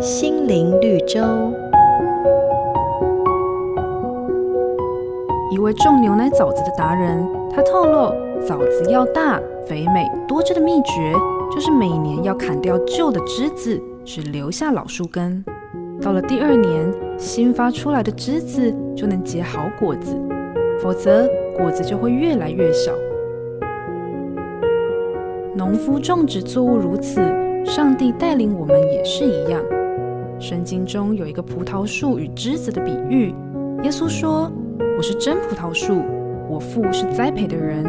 心灵绿洲。一位种牛奶枣子的达人，他透露，枣子要大、肥美、多汁的秘诀，就是每年要砍掉旧的枝子，只留下老树根。到了第二年，新发出来的枝子就能结好果子，否则果子就会越来越小。农夫种植作物如此，上帝带领我们也是一样。圣经中有一个葡萄树与枝子的比喻，耶稣说：“我是真葡萄树，我父是栽培的人。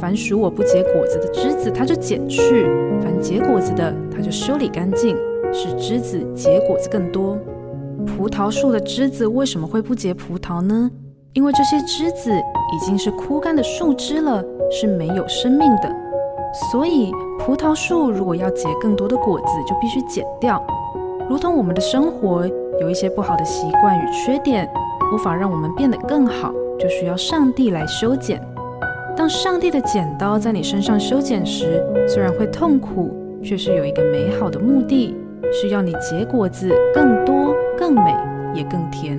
凡属我不结果子的枝子，他就剪去；凡结果子的，他就修理干净。”使枝子结果子更多。葡萄树的枝子为什么会不结葡萄呢？因为这些枝子已经是枯干的树枝了，是没有生命的。所以，葡萄树如果要结更多的果子，就必须剪掉。如同我们的生活有一些不好的习惯与缺点，无法让我们变得更好，就需要上帝来修剪。当上帝的剪刀在你身上修剪时，虽然会痛苦，却是有一个美好的目的。是要你结果子更多、更美，也更甜。